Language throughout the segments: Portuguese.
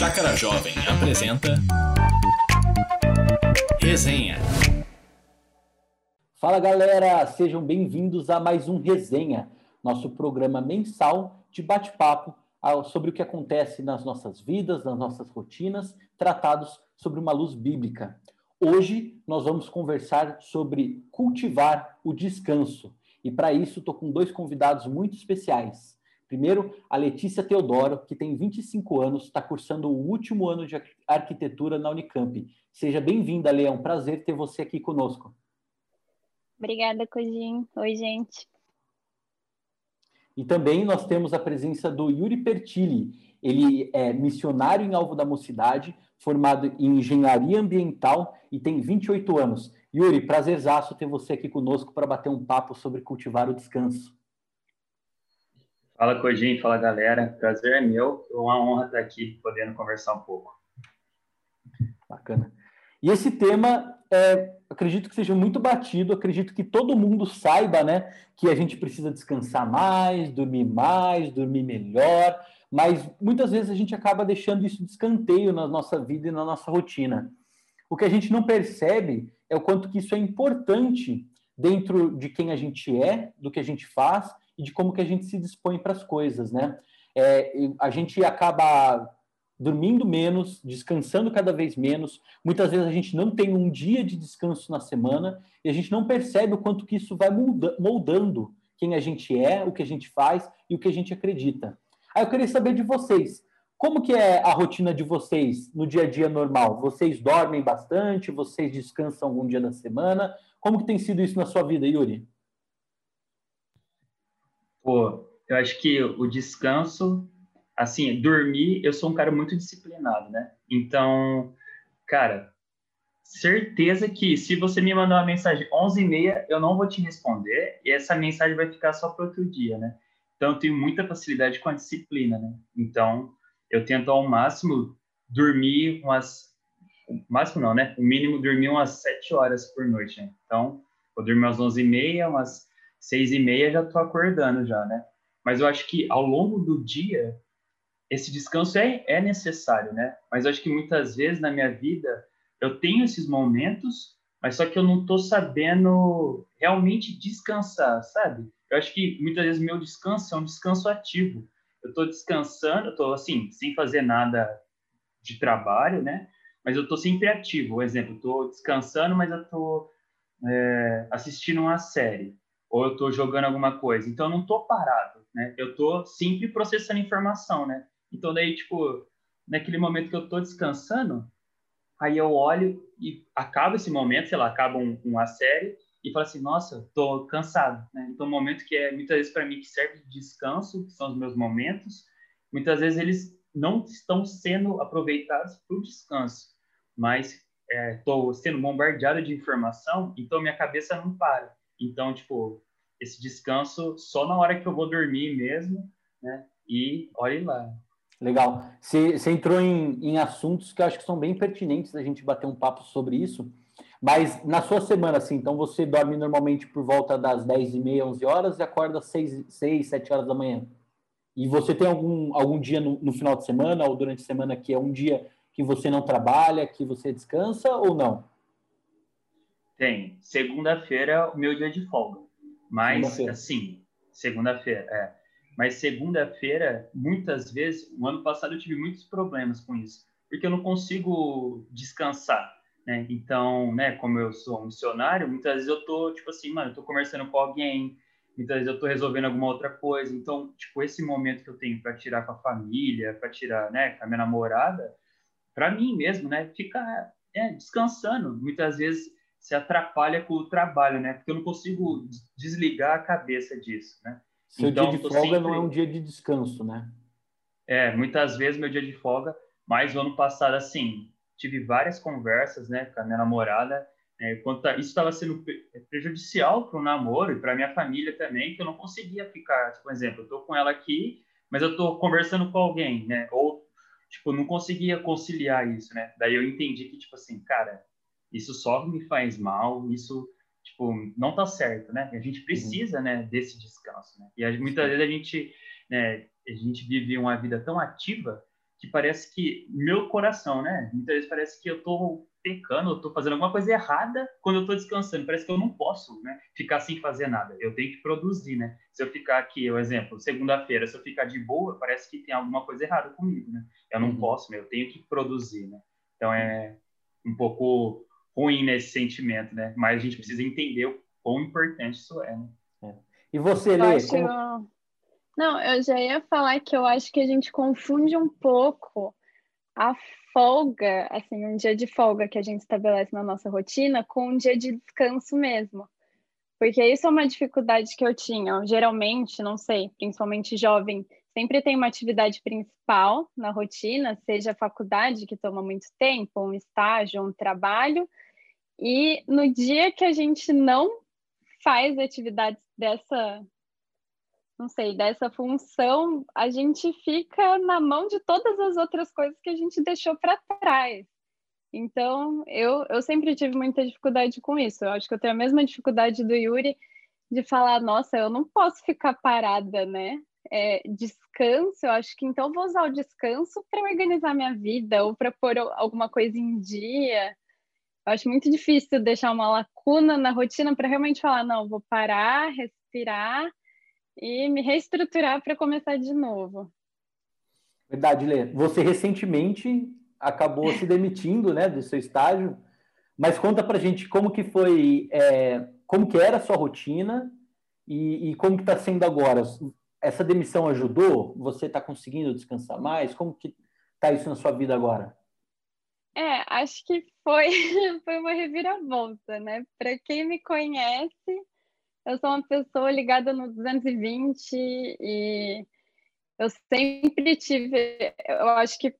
Chácara Jovem apresenta Resenha. Fala galera, sejam bem-vindos a mais um Resenha, nosso programa mensal de bate-papo sobre o que acontece nas nossas vidas, nas nossas rotinas, tratados sobre uma luz bíblica. Hoje nós vamos conversar sobre cultivar o descanso. E para isso estou com dois convidados muito especiais. Primeiro, a Letícia Teodoro, que tem 25 anos, está cursando o último ano de arquitetura na Unicamp. Seja bem-vinda, Leão. É um prazer ter você aqui conosco. Obrigada, Cojin. Oi, gente. E também nós temos a presença do Yuri Pertilli. Ele é missionário em Alvo da Mocidade, formado em engenharia ambiental e tem 28 anos. Yuri, prazerzaço ter você aqui conosco para bater um papo sobre cultivar o descanso. Fala, Codinho, fala, galera. Prazer é meu. É uma honra estar aqui podendo conversar um pouco. Bacana. E esse tema, é, acredito que seja muito batido, acredito que todo mundo saiba, né, que a gente precisa descansar mais, dormir mais, dormir melhor, mas muitas vezes a gente acaba deixando isso de escanteio na nossa vida e na nossa rotina. O que a gente não percebe é o quanto que isso é importante dentro de quem a gente é, do que a gente faz e de como que a gente se dispõe para as coisas, né? É, a gente acaba dormindo menos, descansando cada vez menos. Muitas vezes a gente não tem um dia de descanso na semana e a gente não percebe o quanto que isso vai moldando quem a gente é, o que a gente faz e o que a gente acredita. Aí eu queria saber de vocês, como que é a rotina de vocês no dia a dia normal? Vocês dormem bastante? Vocês descansam algum dia da semana? Como que tem sido isso na sua vida, Yuri? Pô, eu acho que o descanso, assim, dormir, eu sou um cara muito disciplinado, né? Então, cara, certeza que se você me mandar uma mensagem 11h30, eu não vou te responder e essa mensagem vai ficar só para outro dia, né? Então, eu tenho muita facilidade com a disciplina, né? Então, eu tento ao máximo dormir umas. Máximo não, né? O mínimo dormir umas 7 horas por noite, né? Então, vou dormir umas 11h30, umas seis e meia já estou acordando já, né? Mas eu acho que ao longo do dia esse descanso é, é necessário, né? Mas eu acho que muitas vezes na minha vida eu tenho esses momentos, mas só que eu não estou sabendo realmente descansar, sabe? Eu acho que muitas vezes meu descanso é um descanso ativo. Eu estou descansando, eu estou assim, sem fazer nada de trabalho, né? Mas eu estou sempre ativo. Por exemplo, estou descansando, mas eu estou é, assistindo uma série ou eu estou jogando alguma coisa. Então, eu não estou parado, né? Eu estou sempre processando informação, né? Então, daí, tipo, naquele momento que eu estou descansando, aí eu olho e acaba esse momento, sei lá, acaba um, uma série e falo assim, nossa, estou cansado, né? Então, um momento que é, muitas vezes, para mim, que serve de descanso, que são os meus momentos, muitas vezes eles não estão sendo aproveitados para o descanso, mas estou é, sendo bombardeado de informação, então minha cabeça não para. Então, tipo, esse descanso só na hora que eu vou dormir mesmo, né? E olhe lá. Legal. Você, entrou em, em assuntos que eu acho que são bem pertinentes a gente bater um papo sobre isso. Mas na sua semana, assim, então você dorme normalmente por volta das 10 e meia, 11 horas e acorda às 6, 6 7 horas da manhã. E você tem algum, algum dia no, no final de semana ou durante a semana que é um dia que você não trabalha, que você descansa ou não? Tem. Segunda-feira é o meu dia de folga. Mas, segunda assim, segunda-feira, é. Mas segunda-feira, muitas vezes, o ano passado eu tive muitos problemas com isso, porque eu não consigo descansar, né? Então, né, como eu sou um missionário, muitas vezes eu tô, tipo assim, mano, eu tô conversando com alguém, muitas vezes eu tô resolvendo alguma outra coisa. Então, tipo, esse momento que eu tenho para tirar com a família, para tirar, né, com a minha namorada, para mim mesmo, né, ficar é, descansando. Muitas vezes se atrapalha com o trabalho, né? Porque eu não consigo desligar a cabeça disso, né? Seu então, dia de folga sempre... não é um dia de descanso, né? É, muitas vezes meu dia de folga, mas o ano passado, assim, tive várias conversas, né, com a minha namorada, é, quanto a, isso estava sendo prejudicial para o namoro e para minha família também, que eu não conseguia ficar, tipo, por exemplo, eu tô com ela aqui, mas eu tô conversando com alguém, né? Ou, tipo, não conseguia conciliar isso, né? Daí eu entendi que, tipo assim, cara, isso só me faz mal, isso tipo não tá certo, né? A gente precisa, uhum. né, desse descanso, né? E muitas vezes a gente, né, a gente vive uma vida tão ativa que parece que meu coração, né? Muitas vezes parece que eu tô pecando, eu tô fazendo alguma coisa errada quando eu tô descansando. Parece que eu não posso, né? Ficar sem fazer nada. Eu tenho que produzir, né? Se eu ficar aqui, o exemplo, segunda-feira, se eu ficar de boa, parece que tem alguma coisa errada comigo, né? Eu não uhum. posso, né? Eu tenho que produzir, né? Então é um pouco ruim nesse sentimento, né? Mas a gente precisa entender o quão importante isso é, né? É. E você, Lê? Acho... Como... Não, eu já ia falar que eu acho que a gente confunde um pouco a folga, assim, um dia de folga que a gente estabelece na nossa rotina com um dia de descanso mesmo. Porque isso é uma dificuldade que eu tinha. Geralmente, não sei, principalmente jovem, sempre tem uma atividade principal na rotina, seja a faculdade, que toma muito tempo, um estágio, um trabalho, e no dia que a gente não faz atividades dessa, não sei, dessa função, a gente fica na mão de todas as outras coisas que a gente deixou para trás. Então, eu, eu sempre tive muita dificuldade com isso. Eu acho que eu tenho a mesma dificuldade do Yuri de falar, nossa, eu não posso ficar parada, né? É, descanso, eu acho que então vou usar o descanso para organizar minha vida ou para pôr alguma coisa em dia. Eu acho muito difícil deixar uma lacuna na rotina para realmente falar, não, vou parar, respirar e me reestruturar para começar de novo. Verdade, Lê. Você recentemente acabou se demitindo, né, do seu estágio, mas conta para gente como que foi, é, como que era a sua rotina e, e como que está sendo agora. Essa demissão ajudou? Você está conseguindo descansar mais? Como que está isso na sua vida agora? É, acho que foi, foi uma reviravolta, né? Para quem me conhece, eu sou uma pessoa ligada no 220 e eu sempre tive, eu acho que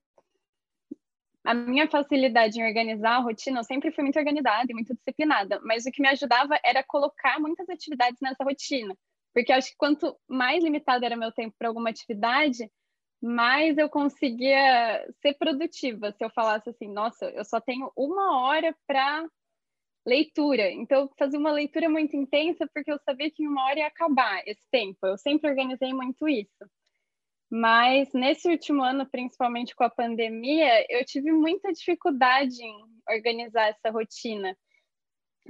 a minha facilidade em organizar a rotina, eu sempre fui muito organizada e muito disciplinada, mas o que me ajudava era colocar muitas atividades nessa rotina, porque acho que quanto mais limitado era meu tempo para alguma atividade, mais eu conseguia ser produtiva. Se eu falasse assim, nossa, eu só tenho uma hora para leitura. Então, eu fazia uma leitura muito intensa porque eu sabia que em uma hora ia acabar esse tempo. Eu sempre organizei muito isso. Mas nesse último ano, principalmente com a pandemia, eu tive muita dificuldade em organizar essa rotina.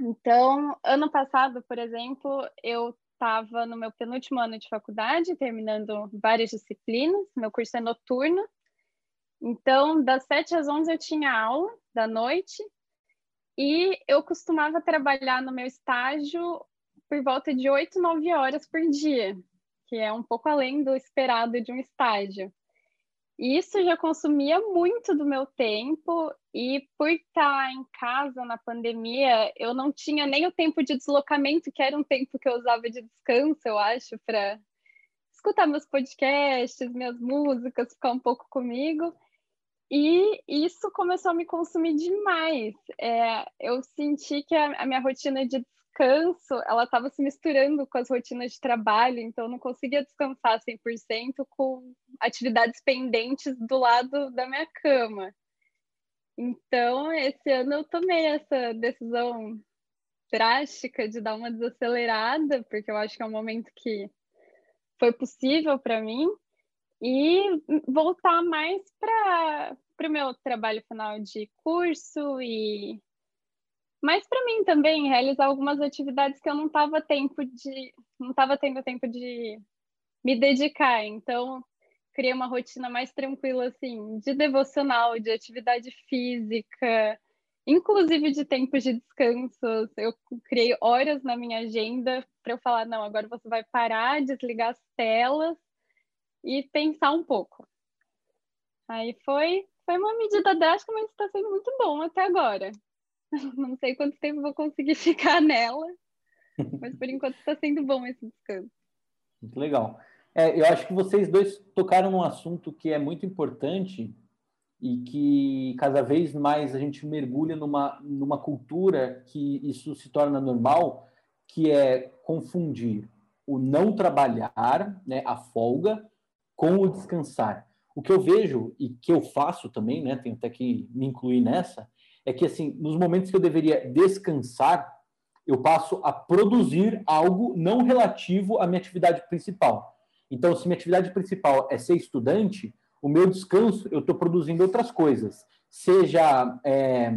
Então, ano passado, por exemplo, eu estava no meu penúltimo ano de faculdade, terminando várias disciplinas, meu curso é noturno. Então, das 7 às 11 eu tinha aula da noite, e eu costumava trabalhar no meu estágio por volta de 8, 9 horas por dia, que é um pouco além do esperado de um estágio. Isso já consumia muito do meu tempo, e por estar em casa na pandemia, eu não tinha nem o tempo de deslocamento, que era um tempo que eu usava de descanso, eu acho, para escutar meus podcasts, minhas músicas, ficar um pouco comigo. E isso começou a me consumir demais. É, eu senti que a, a, minha rotina de descanso, ela estava se misturando com as rotinas de trabalho, então eu não conseguia descansar 100% com atividades pendentes do lado da minha cama. Então, esse ano eu tomei essa decisão drástica de dar uma desacelerada, porque eu acho que é um momento que foi possível para mim e voltar mais para o meu trabalho final de curso e mas para mim também realizar algumas atividades que eu não estava tempo de não estava tendo tempo de me dedicar então criei uma rotina mais tranquila assim de devocional de atividade física inclusive de tempos de descanso eu criei horas na minha agenda para eu falar não agora você vai parar desligar as telas e pensar um pouco. Aí foi, foi uma medida drástica, mas está sendo muito bom até agora. Não sei quanto tempo vou conseguir ficar nela, mas por enquanto está sendo bom esse descanso. Muito legal. É, eu acho que vocês dois tocaram num assunto que é muito importante e que cada vez mais a gente mergulha numa, numa cultura que isso se torna normal, que é confundir o não trabalhar, né, a folga, com o descansar. O que eu vejo e que eu faço também, né, tenho até que me incluir nessa, é que assim, nos momentos que eu deveria descansar, eu passo a produzir algo não relativo à minha atividade principal. Então, se minha atividade principal é ser estudante, o meu descanso, eu estou produzindo outras coisas. Seja é,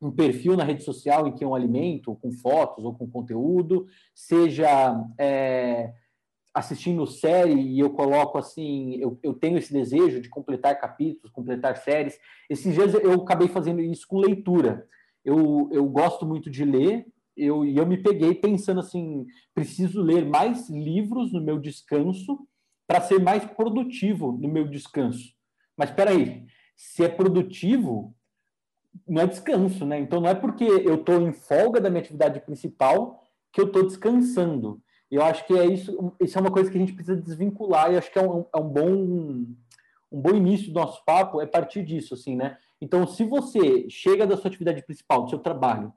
um perfil na rede social em que eu alimento, com fotos ou com conteúdo, seja é, assistindo série e eu coloco assim, eu, eu tenho esse desejo de completar capítulos, completar séries. Esses dias eu acabei fazendo isso com leitura. Eu, eu gosto muito de ler, eu, e eu me peguei pensando assim, preciso ler mais livros no meu descanso para ser mais produtivo no meu descanso. Mas espera aí, se é produtivo, não é descanso, né? Então não é porque eu estou em folga da minha atividade principal que eu estou descansando. Eu acho que é isso, isso é uma coisa que a gente precisa desvincular e acho que é um, é um bom um bom início do nosso papo é partir disso, assim, né? Então, se você chega da sua atividade principal, do seu trabalho,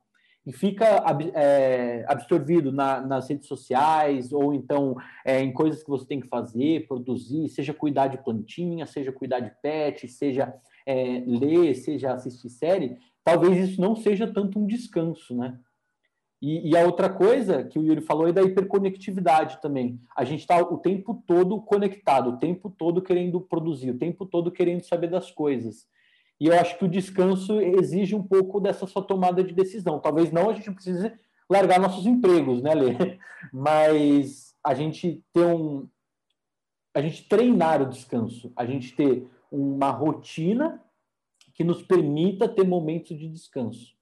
e fica é, absorvido na, nas redes sociais ou então é, em coisas que você tem que fazer, produzir, seja cuidar de plantinha, seja cuidar de pet, seja é, ler, seja assistir série, talvez isso não seja tanto um descanso, né? E, e, a outra coisa que o Yuri falou é da hiperconectividade também. A gente está o tempo todo conectado, o tempo todo querendo produzir, o tempo todo querendo saber das coisas. E eu acho que o descanso exige um pouco dessa sua tomada de decisão. Talvez não a gente precise largar nossos empregos, né, Lê? Mas a gente ter um. A gente treinar o descanso, a gente ter uma rotina que nos permita ter momentos de descanso.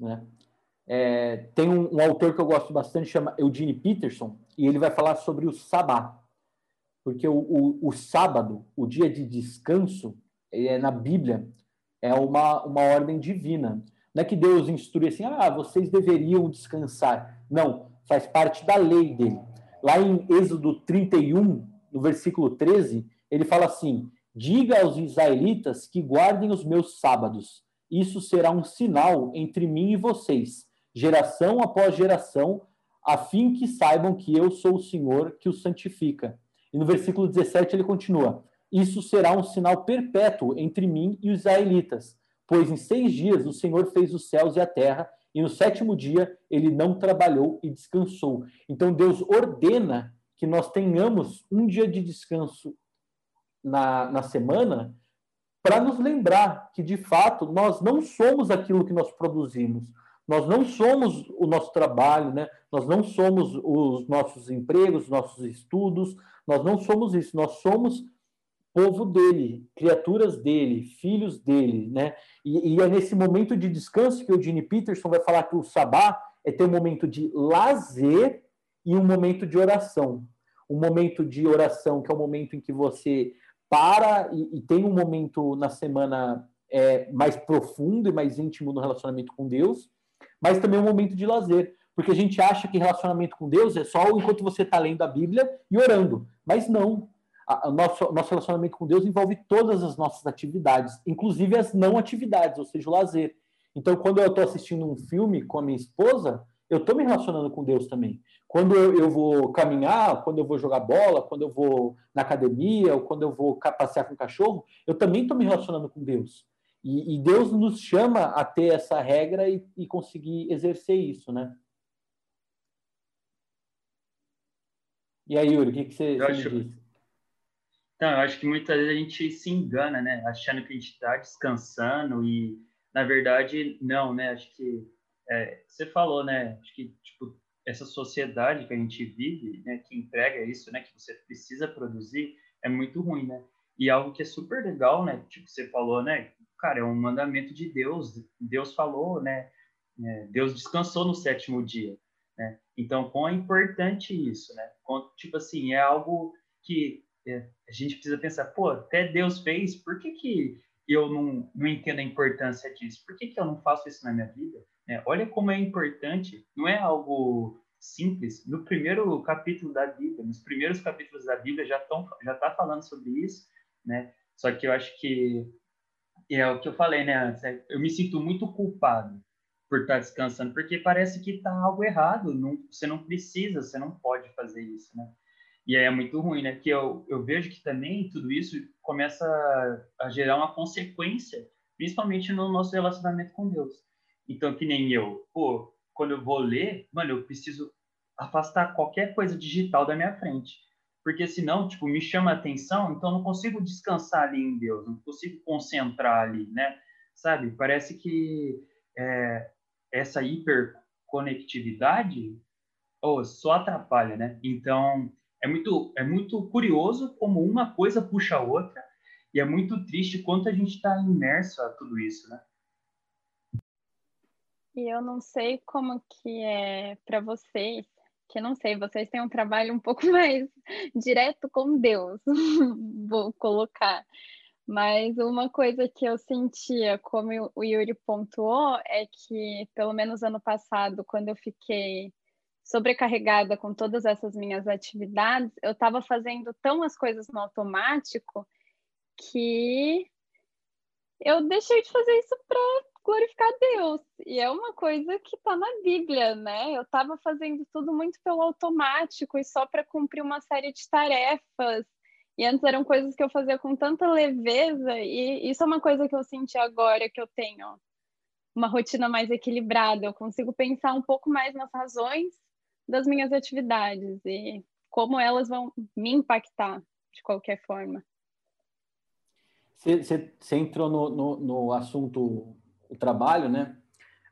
Né? É, tem um, um, autor que eu gosto bastante, chama Eugene Peterson, e ele vai falar sobre o sabá. Porque o, o, o sábado, o dia de descanso, é, na Bíblia, é uma, uma ordem divina. Não é que Deus instrui assim, ah, vocês deveriam descansar. Não, faz parte da lei dele. Lá em Êxodo 31, no versículo 13, ele fala assim: Diga aos israelitas que guardem os meus sábados. Isso será um sinal entre mim e vocês, geração após geração, a fim que saibam que eu sou o Senhor que os santifica. E no versículo 17 ele continua: isso será um sinal perpétuo entre mim e os israelitas, pois em seis dias o Senhor fez os céus e a terra, e no sétimo dia ele não trabalhou e descansou. Então Deus ordena que nós tenhamos um dia de descanso na, na semana para nos lembrar que, de fato, nós não somos aquilo que nós produzimos. Nós não somos o nosso trabalho, né? nós não somos os nossos empregos, os nossos estudos, nós não somos isso. Nós somos povo dele, criaturas dele, filhos dele, né? E, e, é nesse momento de descanso que o Gene Peterson vai falar que o sabá é ter um momento de lazer e um momento de oração. Um momento de oração, que é o momento em que você para e, e tem um momento na semana é, mais profundo e mais íntimo no relacionamento com Deus, mas também um momento de lazer. Porque a gente acha que relacionamento com Deus é só enquanto você está lendo a Bíblia e orando. Mas não o nosso, nosso relacionamento com Deus envolve todas as nossas atividades, inclusive as não atividades, ou seja, o lazer. Então, quando eu estou assistindo um filme com a minha esposa, eu estou me relacionando com Deus também. Quando eu, eu, vou caminhar, quando eu vou jogar bola, quando eu vou na academia, ou quando eu vou passear com o cachorro, eu também estou me relacionando com Deus. E, e, Deus nos chama a ter essa regra e, e conseguir exercer isso, né? E aí, Yuri, o que, que você, você acho... diz? Então, eu acho que muitas vezes a gente se engana, né? Achando que a gente está descansando e, na verdade, não, né? Acho que é, você falou, né? Acho que, tipo, essa sociedade que a gente vive, né? Que entrega isso, né? Que você precisa produzir, é muito ruim, né? E algo que é super legal, né? Tipo, você falou, né? Cara, é um mandamento de Deus. Deus falou, né? É, Deus descansou no sétimo dia, né? Então, quão é importante isso, né? Tipo assim, é algo que é, a gente precisa pensar, pô, até Deus fez, por que, que eu não, não entendo a importância disso? Por que, que eu não faço isso na minha vida? É, olha como é importante, não é algo simples. No primeiro capítulo da Bíblia, nos primeiros capítulos da Bíblia já estão já tá falando sobre isso, né? Só que eu acho que é o que eu falei, né? Antes, é, eu me sinto muito culpado por estar descansando, porque parece que está algo errado. Não, você não precisa, você não pode fazer isso, né? E aí é muito ruim, né? Que eu, eu vejo que também tudo isso começa a, a gerar uma consequência, principalmente no nosso relacionamento com Deus. Então, que nem eu, pô, quando eu vou ler, mano, eu preciso afastar qualquer coisa digital da minha frente. Porque senão, tipo, me chama a atenção, então não consigo descansar ali em Deus, não consigo concentrar ali, né? Sabe? Parece que é, essa hiperconectividade oh, só atrapalha, né? Então, é muito, é muito curioso como uma coisa puxa a outra e é muito triste quanto a gente está imerso a tudo isso, né? E eu não sei como que é para vocês, que não sei, vocês têm um trabalho um pouco mais direto com Deus, vou colocar. Mas uma coisa que eu sentia, como o Yuri pontuou, é que, pelo menos ano passado, quando eu fiquei sobrecarregada com todas essas minhas atividades, eu estava fazendo tão as coisas no automático que eu deixei de fazer isso para glorificar Deus. E é uma coisa que está na Bíblia, né? Eu estava fazendo tudo muito pelo automático e só para cumprir uma série de tarefas. E antes eram coisas que eu fazia com tanta leveza, e isso é uma coisa que eu senti agora que eu tenho uma rotina mais equilibrada. Eu consigo pensar um pouco mais nas razões das minhas atividades e como elas vão me impactar de qualquer forma. Você, entrou no, no, no assunto o trabalho, né?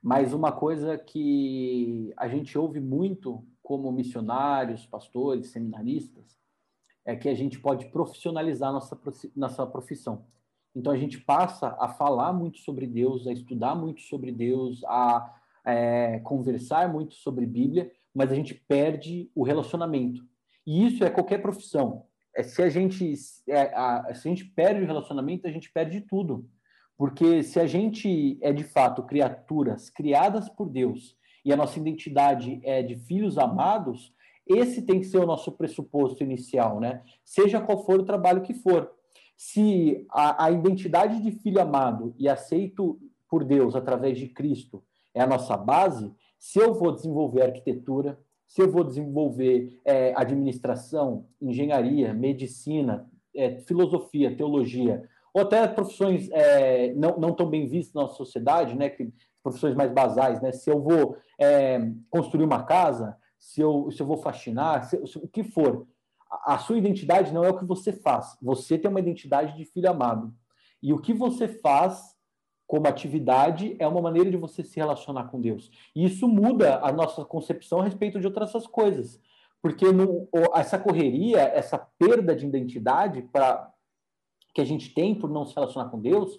Mas uma coisa que a gente ouve muito como missionários, pastores, seminaristas, é que a gente pode profissionalizar nossa, nossa profissão. Então a gente passa a falar muito sobre Deus, a estudar muito sobre Deus, a é, conversar muito sobre Bíblia, mas a gente perde o relacionamento. E isso é qualquer profissão. É, se a gente é, a, se a gente perde o relacionamento, a gente perde tudo. Porque se a gente é de fato criaturas criadas por Deus e a nossa identidade é de filhos amados, esse tem que ser o nosso pressuposto inicial, né? Seja qual for o trabalho que for. Se a, a identidade de filho amado e aceito por Deus através de Cristo é a nossa base, se eu vou desenvolver arquitetura, se eu vou desenvolver é, administração, engenharia, medicina, é, filosofia, teologia, ou até profissões é, não, não tão bem vistas na nossa sociedade, né, que, profissões mais basais, né, se eu vou é, construir uma casa, se eu, se eu vou faxinar, se, se, o que for, a, a sua identidade não é o que você faz, você tem uma identidade de filho amado, e o que você faz como atividade é uma maneira de você se relacionar com Deus. E isso muda a nossa concepção a respeito de outras coisas. Porque no, essa correria, essa perda de identidade para que a gente tem por não se relacionar com Deus,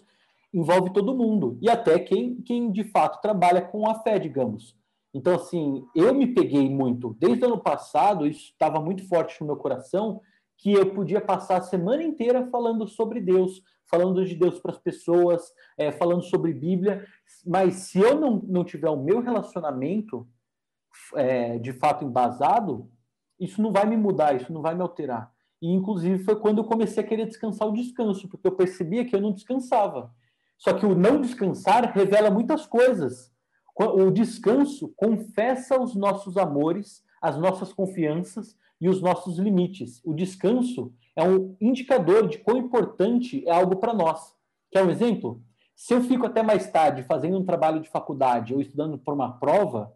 envolve todo mundo. E até quem, quem de fato trabalha com a fé, digamos. Então, assim, eu me peguei muito. Desde o ano passado, isso estava muito forte no meu coração, que eu podia passar a semana inteira falando sobre Deus, falando de Deus para as pessoas, é, falando sobre Bíblia, mas se eu não, não tiver o meu relacionamento é, de fato embasado, isso não vai me mudar, isso não vai me alterar. E, inclusive, foi quando eu comecei a querer descansar o descanso, porque eu percebia que eu não descansava. Só que o não descansar revela muitas coisas. O descanso confessa os nossos amores, as nossas confianças e os nossos limites. O descanso é um indicador de quão importante é algo para nós. Quer um exemplo? Se eu fico até mais tarde fazendo um trabalho de faculdade ou estudando para uma prova,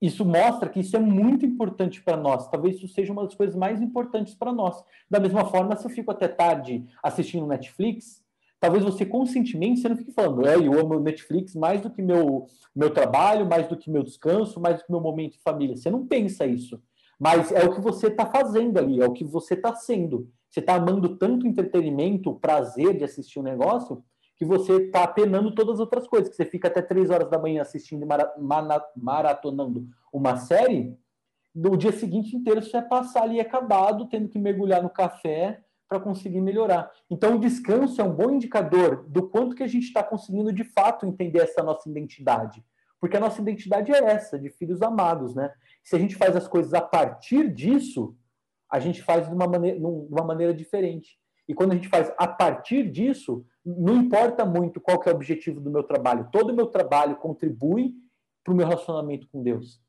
isso mostra que isso é muito importante para nós. Talvez isso seja uma das coisas mais importantes para nós. Da mesma forma, se eu fico até tarde assistindo Netflix, talvez você conscientemente você não fique falando, é, eu amo Netflix mais do que meu meu trabalho, mais do que meu descanso, mais do que meu momento de família. Você não pensa isso. Mas é o que você está fazendo ali, é o que você está sendo. Você está amando tanto entretenimento, o prazer de assistir um negócio, que você está penando todas as outras coisas, que você fica até três horas da manhã assistindo e maratonando uma série, no dia seguinte inteiro você vai passar ali acabado, tendo que mergulhar no café para conseguir melhorar. Então, o descanso é um bom indicador do quanto que a gente está conseguindo de fato entender essa nossa identidade. Porque a nossa identidade é essa, de filhos amados, né? Se a gente faz as coisas a partir disso, a gente faz de uma maneira, de uma maneira diferente. E quando a gente faz a partir disso, não importa muito qual é o objetivo do meu trabalho. Todo o meu trabalho contribui para o meu relacionamento com Deus.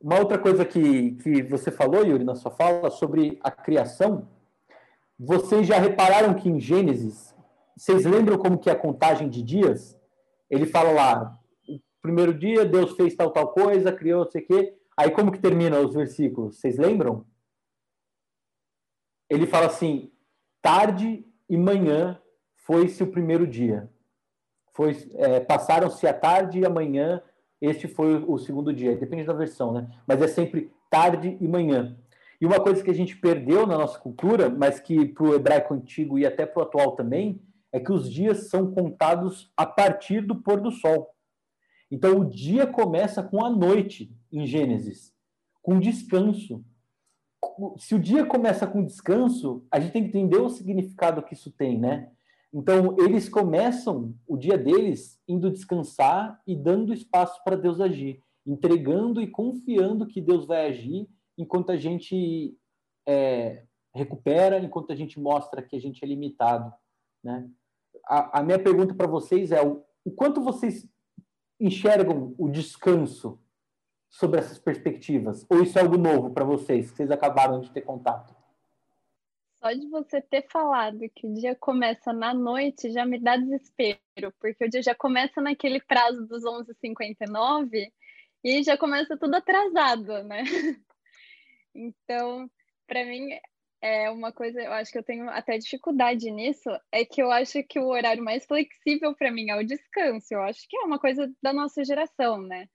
Uma outra coisa que, que você falou, Yuri, na sua fala, sobre a criação. Vocês já repararam que em Gênesis, vocês lembram como que é a contagem de dias? Ele fala lá, o primeiro dia Deus fez tal, tal coisa, criou, não sei o quê. Aí como que termina os versículos? Vocês lembram? Ele fala assim: tarde e manhã foi-se o primeiro dia. Foi, é, passaram-se a tarde e a manhã, este foi o segundo dia. Depende da versão, né? Mas é sempre tarde e manhã. E uma coisa que a gente perdeu na nossa cultura, mas que para o hebraico antigo e até para o atual também, é que os dias são contados a partir do pôr do sol. Então o dia começa com a noite em Gênesis, com descanso. Se o dia começa com descanso, a gente tem que entender o significado que isso tem, né? Então eles começam o dia deles indo descansar e dando espaço para Deus agir, entregando e confiando que Deus vai agir enquanto a gente é, recupera, enquanto a gente mostra que a gente é limitado, né? A, a minha pergunta para vocês é o, o quanto vocês enxergam o descanso sobre essas perspectivas? Ou isso é algo novo para vocês, que vocês acabaram de ter contato? Só de você ter falado que o dia começa na noite já me dá desespero, porque o dia já começa naquele prazo dos 11h59 e já começa tudo atrasado, né? Então, para mim, é uma coisa, eu acho que eu tenho até dificuldade nisso, é que eu acho que o horário mais flexível para mim é o descanso. Eu acho que é uma coisa da nossa geração, né?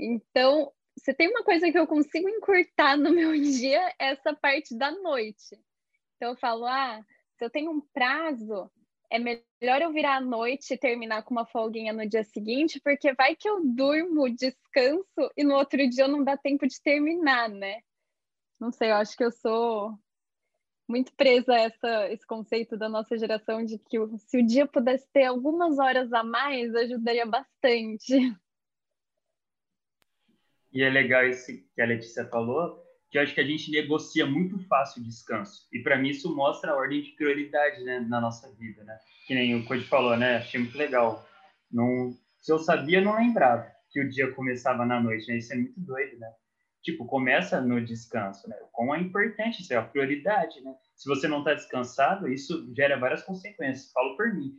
Então, se tem uma coisa que eu consigo encurtar no meu dia, é essa parte da noite. Então, eu falo, ah, se eu tenho um prazo, é melhor eu virar à noite e terminar com uma folguinha no dia seguinte, porque vai que eu durmo, descanso e no outro dia não dá tempo de terminar, né? Não sei, eu acho que eu sou muito presa a essa, esse conceito da nossa geração de que se o dia pudesse ter algumas horas a mais, ajudaria bastante. E é legal isso que a Letícia falou, que eu acho que a gente negocia muito fácil o descanso. E para mim isso mostra a ordem de prioridade né, na nossa vida, né? Que nem o Code falou, né? Achei muito legal. Não, se eu sabia, não lembrava que o dia começava na noite, né? Isso é muito doido, né? tipo, começa no descanso, né? Como é importante, isso é a prioridade, né? Se você não está descansado, isso gera várias consequências. Falo por mim.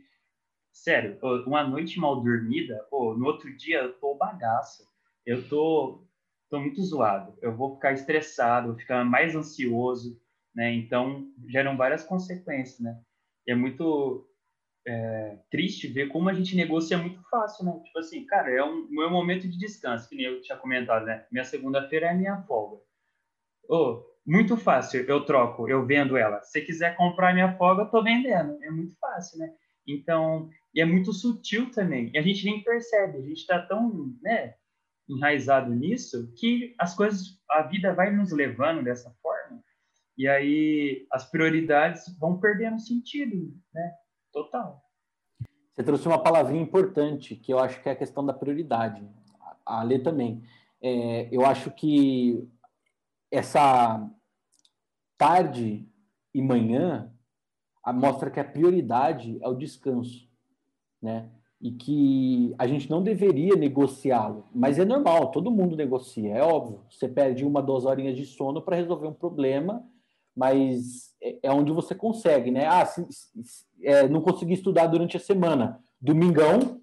Sério, uma noite mal dormida, pô, no outro dia eu tô bagaço. Eu tô, tô muito zoado. Eu vou ficar estressado, vou ficar mais ansioso, né? Então, geram várias consequências, né? E é muito é, triste ver como a gente negocia muito fácil, né? Tipo assim, cara, é um meu momento de descanso, que nem eu tinha comentado, né? Minha segunda-feira é minha folga. Oh, muito fácil, eu troco, eu vendo ela. Se quiser comprar minha folga, eu tô vendendo. É muito fácil, né? Então, e é muito sutil também. E a gente nem percebe, a gente está tão, né, enraizado nisso que as coisas, a vida vai nos levando dessa forma. E aí as prioridades vão perdendo sentido, né? Total. Você trouxe uma palavrinha importante, que eu acho que é a questão da prioridade. A Lê também. É, eu acho que essa tarde e manhã mostra que a prioridade é o descanso, né? E que a gente não deveria negociá-lo, mas é normal, todo mundo negocia, é óbvio. Você perde uma, duas horinhas de sono para resolver um problema mas é, é onde você consegue, né? Ah, se, se, é, não consegui estudar durante a semana. Domingão,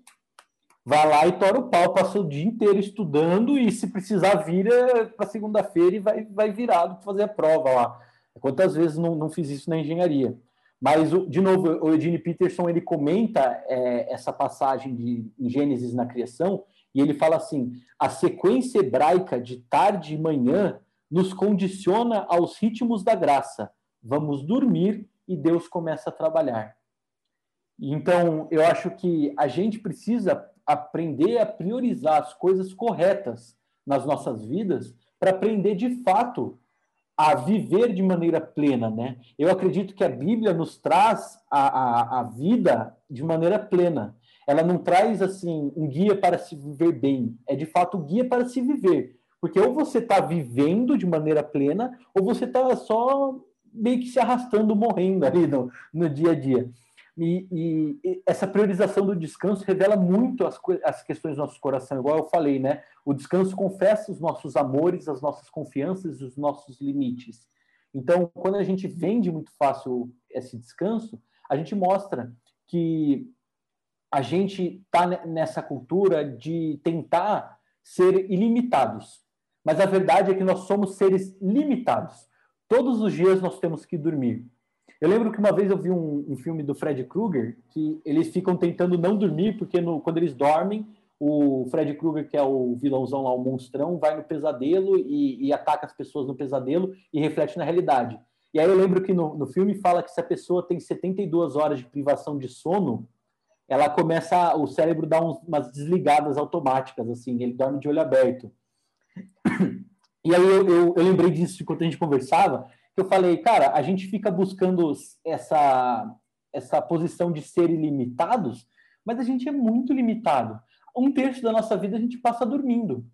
vai lá e tora o pau, passa o dia inteiro estudando e se precisar vira para segunda-feira e vai, vai virado para fazer a prova lá. Quantas vezes não, não fiz isso na engenharia? Mas, de novo, o Eugene Peterson ele comenta é, essa passagem de em Gênesis na criação e ele fala assim: a sequência hebraica de tarde e manhã nos condiciona aos ritmos da graça. Vamos dormir e Deus começa a trabalhar. Então, eu acho que a gente precisa aprender a priorizar as coisas corretas nas nossas vidas para aprender de fato a viver de maneira plena, né? Eu acredito que a Bíblia nos traz a, a, a vida de maneira plena. Ela não traz assim um guia para se viver bem, é de fato um guia para se viver. Porque ou você está vivendo de maneira plena, ou você está só meio que se arrastando, morrendo ali no, no dia a dia. E, e, essa priorização do descanso revela muito as, as questões do nosso coração, igual eu falei, né? O descanso confessa os nossos amores, as nossas confianças e os nossos limites. Então, quando a gente vende muito fácil esse descanso, a gente mostra que a gente está nessa cultura de tentar ser ilimitados Mas a verdade é que nós somos seres limitados. Todos os dias nós temos que dormir. Eu lembro que uma vez eu vi um, um filme do Fred Krueger que eles ficam tentando não dormir porque no, quando eles dormem o Fred Krueger, que é o vilãozão lá, o monstrão, vai no pesadelo e, e, ataca as pessoas no pesadelo e reflete na realidade. E aí eu lembro que no, no filme fala que se a pessoa tem 72 horas de privação de sono, ela começa, o cérebro dá uns, umas desligadas automáticas, assim, ele dorme de olho aberto. E aí eu, eu, eu lembrei disso enquanto a gente conversava, eu falei, cara, a gente fica buscando essa, essa posição de ser ilimitados, mas a gente é muito limitado. Um terço da nossa vida a gente passa dormindo.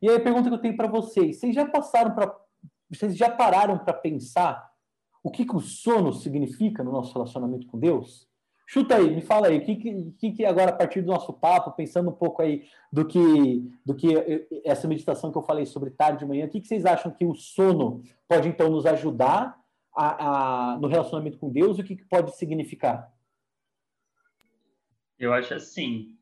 E aí a pergunta que eu tenho para vocês, vocês já passaram para vocês já pararam para pensar o que, que o sono significa no nosso relacionamento com Deus? Chuta aí, me fala aí, o que, que, que agora, a partir do nosso papo, pensando um pouco aí do que, do que essa meditação que eu falei sobre tarde de manhã, o que, que vocês acham que o sono pode, então, nos ajudar a, a no relacionamento com Deus e o que, que pode significar? Eu acho assim,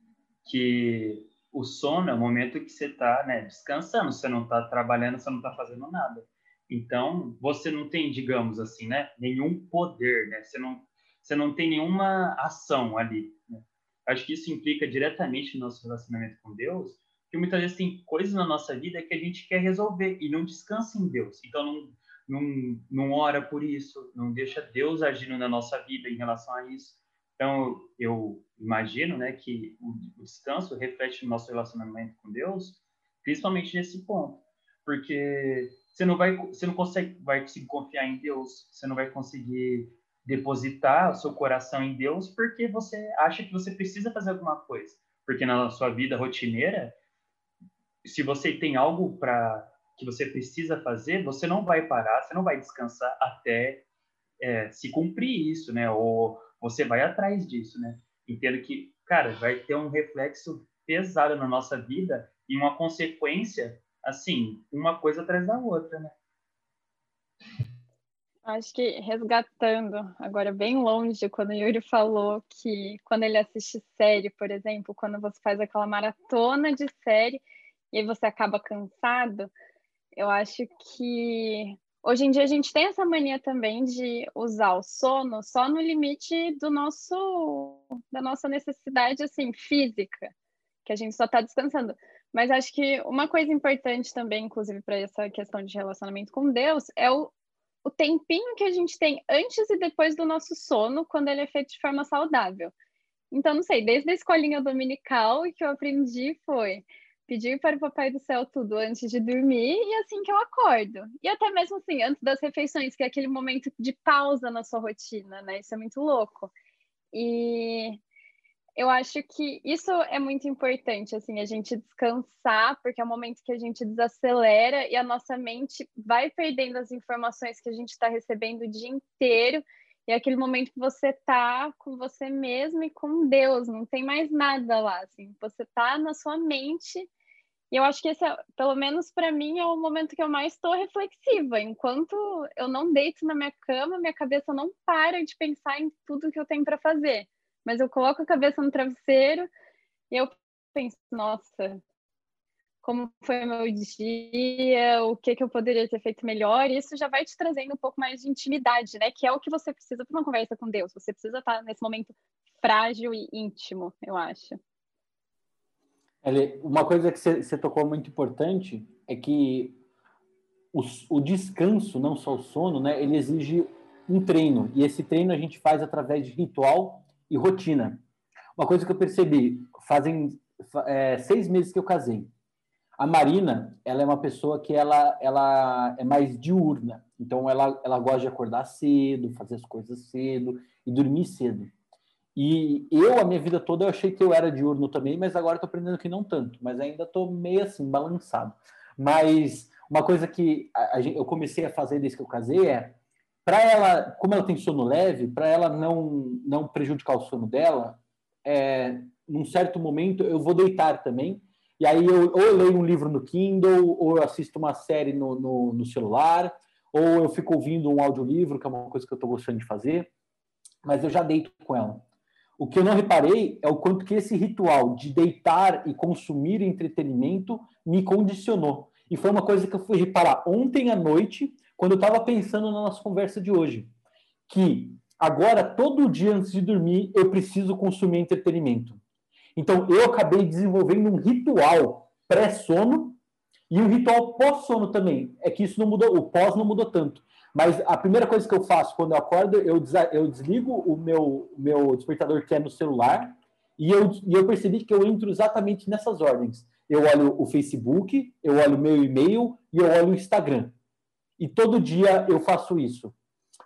que o sono é o momento que você está né, descansando, você não está trabalhando, você não está fazendo nada. Então, você não tem, digamos assim, né, nenhum poder, né? Você não, você não tem nenhuma ação ali. Né? Acho que isso implica diretamente no nosso relacionamento com Deus, que muitas vezes tem coisas na nossa vida que a gente quer resolver e não descansa em Deus. Então, não, não, não ora por isso, não deixa Deus agindo na nossa vida em relação a isso. Então, eu imagino né, que o, descanso reflete no nosso relacionamento com Deus, principalmente nesse ponto. Porque você não vai, você não consegue, vai conseguir confiar em Deus, você não vai conseguir depositar o seu coração em Deus porque você acha que você precisa fazer alguma coisa. Porque na sua vida rotineira, se você tem algo para que você precisa fazer, você não vai parar, você não vai descansar até é, se cumprir isso, né? Ou você vai atrás disso, né? Entendo que, cara, vai ter um reflexo pesado na nossa vida e uma consequência assim, uma coisa atrás da outra, né? Acho que resgatando, agora bem longe, quando o Yuri falou que quando ele assiste série, por exemplo, quando você faz aquela maratona de série e você acaba cansado, eu acho que hoje em dia a gente tem essa mania também de usar o sono só no limite do nosso da nossa necessidade assim física, que a gente só está descansando. Mas acho que uma coisa importante também, inclusive, para essa questão de relacionamento com Deus, é o, o tempinho que a gente tem antes e depois do nosso sono, quando ele é feito de forma saudável. Então, não sei, desde a escolinha dominical, o que eu aprendi foi pedir para o Papai do Céu tudo antes de dormir e assim que eu acordo. E até mesmo assim, antes das refeições, que é aquele momento de pausa na sua rotina, né? Isso é muito louco. E eu acho que isso é muito importante, assim, a gente descansar, porque é o momento que a gente desacelera e a nossa mente vai perdendo as informações que a gente está recebendo o dia inteiro. E é aquele momento que você está com você mesmo e com Deus, não tem mais nada lá, assim, você está na sua mente. E eu acho que esse, é, pelo menos para mim, é o momento que eu mais estou reflexiva. Enquanto eu não deito na minha cama, minha cabeça não para de pensar em tudo que eu tenho para fazer mas eu coloco a cabeça no travesseiro e eu penso, nossa, como foi meu dia, o que, que eu poderia ter feito melhor, e isso já vai te trazendo um pouco mais de intimidade, né? Que é o que você precisa para uma conversa com Deus. Você precisa estar nesse momento frágil e íntimo, eu acho. Uma coisa que você tocou muito importante é que o, o, descanso, não só o sono, né? Ele exige um treino, e esse treino a gente faz através de ritual e rotina. Uma coisa que eu percebi, fazem é, seis meses que eu casei. A Marina, ela é uma pessoa que ela, ela é mais diurna. Então, ela, ela gosta de acordar cedo, fazer as coisas cedo e dormir cedo. E eu, a minha vida toda, eu achei que eu era diurno também, mas agora estou aprendendo que não tanto. Mas ainda estou meio assim, balançado. Mas uma coisa que a, a, eu comecei a fazer desde que eu casei é para ela, como ela tem sono leve, para ela não não prejudicar o sono dela, é, num certo momento eu vou deitar também. E aí eu, ou eu leio um livro no Kindle, ou eu assisto uma série no, no, no celular, ou eu fico ouvindo um audiolivro, que é uma coisa que eu estou gostando de fazer, mas eu já deito com ela. O que eu não reparei é o quanto que esse ritual de deitar e consumir entretenimento me condicionou. E foi uma coisa que eu fui reparar ontem à noite, quando eu estava pensando na nossa conversa de hoje. Que agora, todo dia antes de dormir, eu preciso consumir entretenimento. Então, eu acabei desenvolvendo um ritual pré-sono e um ritual pós-sono também. É que isso não mudou, o pós não mudou tanto. Mas a primeira coisa que eu faço quando eu acordo, eu, eu desligo o meu, meu despertador que é no celular, e eu, e eu percebi que eu entro exatamente nessas ordens. Eu olho o Facebook, eu olho o meu e-mail e eu olho o Instagram. E todo dia eu faço isso.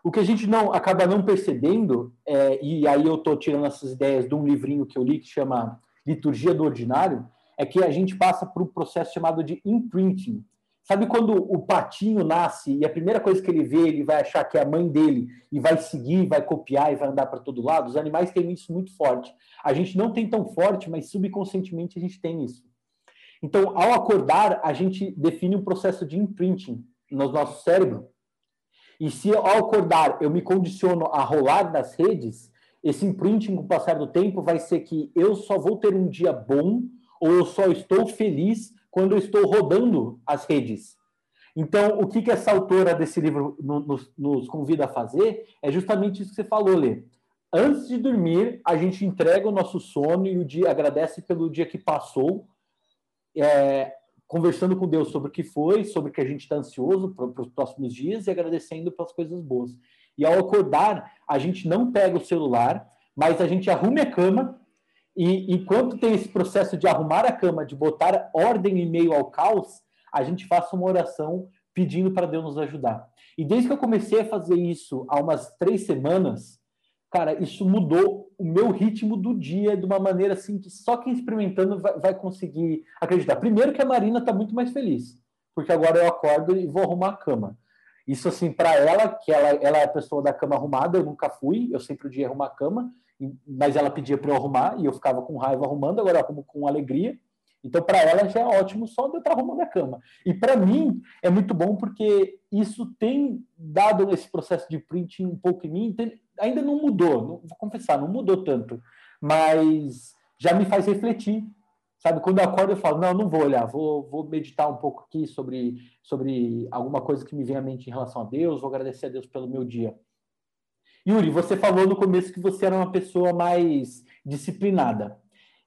O que a gente não acaba não percebendo, é, e aí eu estou tirando essas ideias de um livrinho que eu li que chama Liturgia do Ordinário, é que a gente passa por um processo chamado de imprinting, Sabe quando o patinho nasce e a primeira coisa que ele vê, ele vai achar que é a mãe dele e vai seguir, vai copiar e vai andar para todo lado? Os animais têm isso muito forte. A gente não tem tão forte, mas subconscientemente a gente tem isso. Então, ao acordar, a gente define um processo de imprinting no nosso cérebro. E se ao acordar eu me condiciono a rolar nas redes, esse imprinting com o passar do tempo vai ser que eu só vou ter um dia bom ou eu só estou feliz quando eu estou rodando as redes. Então, o que, que essa autora desse livro nos, nos convida a fazer é justamente isso que você falou, Lê. Antes de dormir, a gente entrega o nosso sono e o dia agradece pelo dia que passou, é, conversando com Deus sobre o que foi, sobre o que a gente está ansioso para os próximos dias e agradecendo pelas coisas boas. E ao acordar, a gente não pega o celular, mas a gente arruma a cama e enquanto tem esse processo de arrumar a cama, de botar ordem em meio ao caos, a gente faça uma oração pedindo para Deus nos ajudar. E desde que eu comecei a fazer isso há umas três semanas, cara, isso mudou o meu ritmo do dia de uma maneira assim que só quem experimentando vai, vai conseguir acreditar. Primeiro que a Marina está muito mais feliz, porque agora eu acordo e vou arrumar a cama. Isso assim para ela, que ela, ela é a pessoa da cama arrumada, eu nunca fui, eu sempre podia arrumar a cama mas ela pedia para eu arrumar e eu ficava com raiva arrumando, agora eu arrumo com alegria. Então, para ela já é ótimo só de eu estar arrumando a cama. E para mim é muito bom porque isso tem dado esse processo de printing um pouco em mim. Ainda não mudou, não, vou confessar, não mudou tanto, mas já me faz refletir. Sabe, quando eu acordo eu falo, não, não vou olhar, vou, vou meditar um pouco aqui sobre, sobre alguma coisa que me vem à mente em relação a Deus, vou agradecer a Deus pelo meu dia. Yuri, você falou no começo que você era uma pessoa mais disciplinada.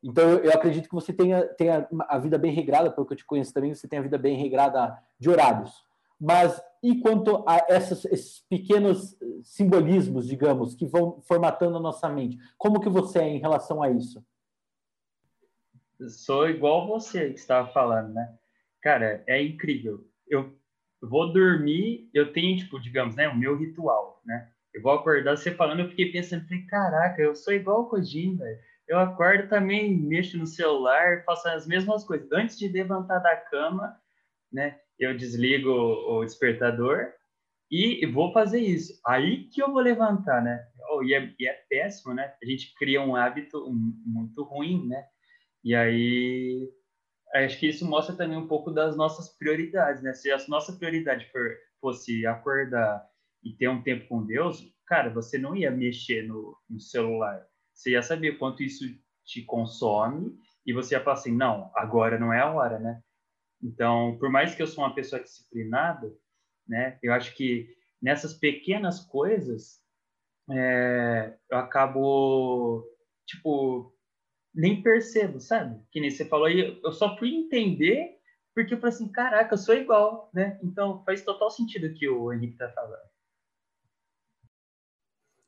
Então, eu acredito que você tenha, tenha a vida bem regrada, pelo que eu te conheço também, você tem a vida bem regrada de horários. Mas e quanto a essas, esses pequenos simbolismos, digamos, que vão formatando a nossa mente? Como que você é em relação a isso? Sou igual você que estava falando, né? Cara, é incrível. Eu vou dormir, eu tenho, tipo, digamos, né, o meu ritual, né? Eu vou acordar você falando, eu fiquei pensando, falei, caraca, eu sou igual o Codin, velho. Eu acordo também, mexo no celular, faço as mesmas coisas. Antes de levantar da cama, né, eu desligo o despertador e vou fazer isso. Aí que eu vou levantar, né? Oh, e, é, e é péssimo, né? A gente cria um hábito muito ruim, né? E aí acho que isso mostra também um pouco das nossas prioridades, né? Se a nossa prioridade for, fosse acordar e ter um tempo com Deus, cara, você não ia mexer no, no celular. Você ia saber quanto isso te consome e você ia falar assim, não, agora não é a hora, né? Então, por mais que eu sou uma pessoa disciplinada, né, eu acho que nessas pequenas coisas é, eu acabo, tipo, nem percebo, sabe? Que nem você falou aí, eu só fui entender porque eu falei assim, caraca, eu sou igual, né? Então faz total sentido o que o Henrique tá falando.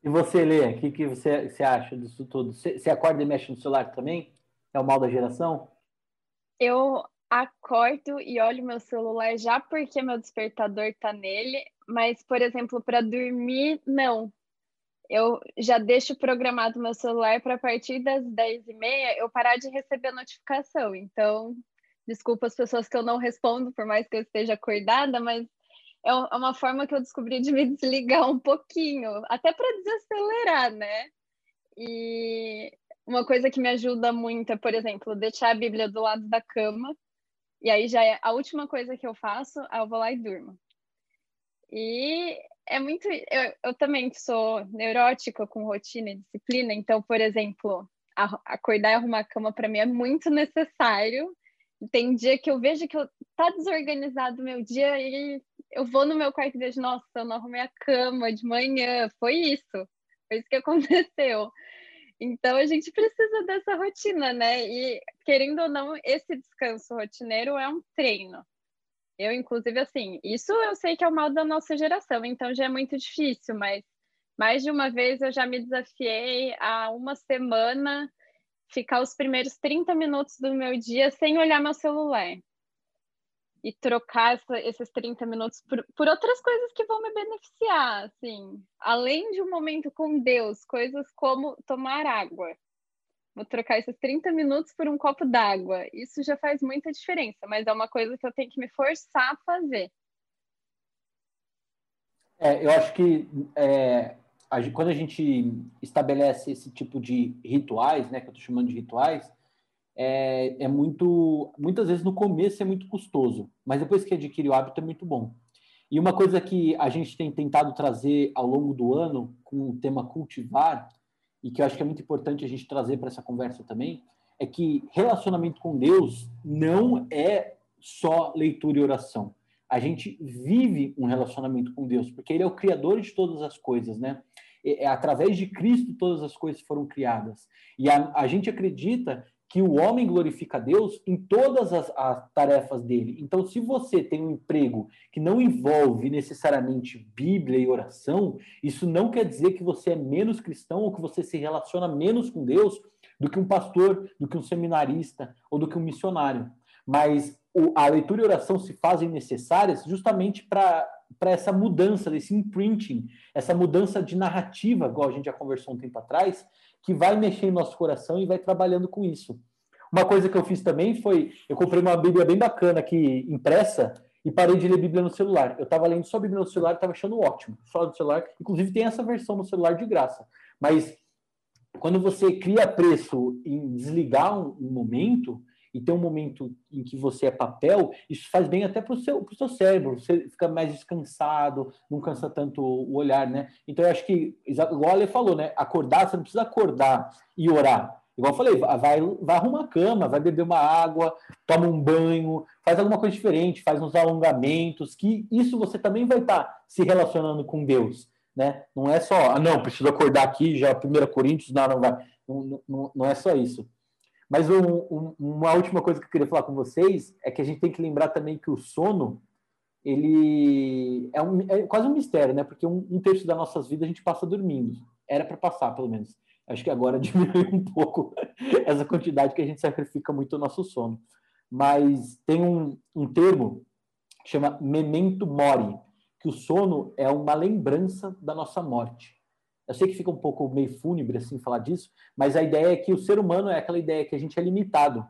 E você, Lê, o que, que você, você acha disso tudo? Você, você acorda e mexe no celular também? É o mal da geração? Eu acordo e olho meu celular já porque meu despertador tá nele, mas, por exemplo, para dormir, não. Eu já deixo programado meu celular para a partir das 10h30 eu parar de receber notificação. Então, desculpa as pessoas que eu não respondo, por mais que eu esteja acordada, mas é, é uma forma que eu descobri de me desligar um pouquinho, até para desacelerar, né? E uma coisa que me ajuda muito é, por exemplo, deixar a Bíblia do lado da cama, e aí já é a última coisa que eu faço, eu vou lá e durmo. E é muito. Eu, eu também sou neurótica com rotina e disciplina, então, por exemplo, acordar e arrumar a cama para mim é muito necessário. tem dia que eu vejo que eu, tá desorganizado meu dia e eu vou no meu quarto e vejo, nossa, eu não arrumei a cama de manhã, foi isso, foi isso que aconteceu. Então a gente precisa dessa rotina, né? E querendo ou não, esse descanso rotineiro é um treino. Eu, inclusive, assim, isso eu sei que é o mal da nossa geração, então já é muito difícil, mas mais de uma vez eu já me desafiei a uma semana ficar os primeiros 30 minutos do meu dia sem olhar meu celular. E trocar essa, esses 30 minutos por, por outras coisas que vão me beneficiar, assim. Além de um momento com Deus, coisas como tomar água. Vou trocar esses 30 minutos por um copo d'água. Isso já faz muita diferença, mas é uma coisa que eu tenho que me forçar a fazer. É, eu acho que é, a, quando a gente estabelece esse tipo de rituais, né, que eu estou chamando de rituais, é, é, muito, muitas vezes no começo é muito custoso, mas depois que adquire o hábito é muito bom. E uma coisa que a gente tem tentado trazer ao longo do ano com o tema cultivar, e que eu acho que é muito importante a gente trazer para essa conversa também, é que relacionamento com Deus não é só leitura e oração a gente vive um relacionamento com Deus, porque Ele é o Criador de todas as coisas, né? É, é, através de Cristo todas as coisas foram criadas. E a, a gente acredita que o homem glorifica Deus em todas as, as, tarefas dele. Então, se você tem um emprego que não envolve necessariamente Bíblia e oração, isso não quer dizer que você é menos cristão ou que você se relaciona menos com Deus do que um pastor, do que um seminarista ou do que um missionário. Mas o, a leitura e oração se fazem necessárias justamente para essa mudança, desse imprinting, essa mudança de narrativa, igual a gente já conversou um tempo atrás, que vai mexer em nosso coração e vai trabalhando com isso. Uma coisa que eu fiz também foi, eu comprei uma Bíblia bem bacana aqui, impressa, e parei de ler Bíblia no celular. Eu estava lendo só Bíblia no celular, estava achando ótimo, só do celular. Inclusive tem essa versão no celular de graça. Mas quando você cria preço em desligar um, um momento, e ter um momento em que você é papel, isso faz bem até para o seu, seu cérebro, você fica mais descansado, não cansa tanto o olhar, né? Então, eu acho que, igual a Ale falou, né? Acordar, você não precisa acordar e orar. Igual eu falei, vai, vai arrumar a cama, vai beber uma água, toma um banho, faz alguma coisa diferente, faz uns alongamentos, que isso você também vai estar tá se relacionando com Deus, né? Não é só, ah, não, preciso acordar aqui, já 1 Coríntios, não, não vai. Não, não, não é só isso. Mas um, um, uma última coisa que eu queria falar com vocês é que a gente tem que lembrar também que o sono ele é, um, é quase um mistério, né? Porque um, um terço das nossas vidas a gente passa dormindo. Era para passar, pelo menos. Acho que agora diminuiu um pouco essa quantidade que a gente sacrifica muito o nosso sono. Mas tem um, um termo que chama memento mori, que o sono é uma lembrança da nossa morte. Eu sei que fica um pouco meio fúnebre assim falar disso, mas a ideia é que o ser humano é aquela ideia que a gente é limitado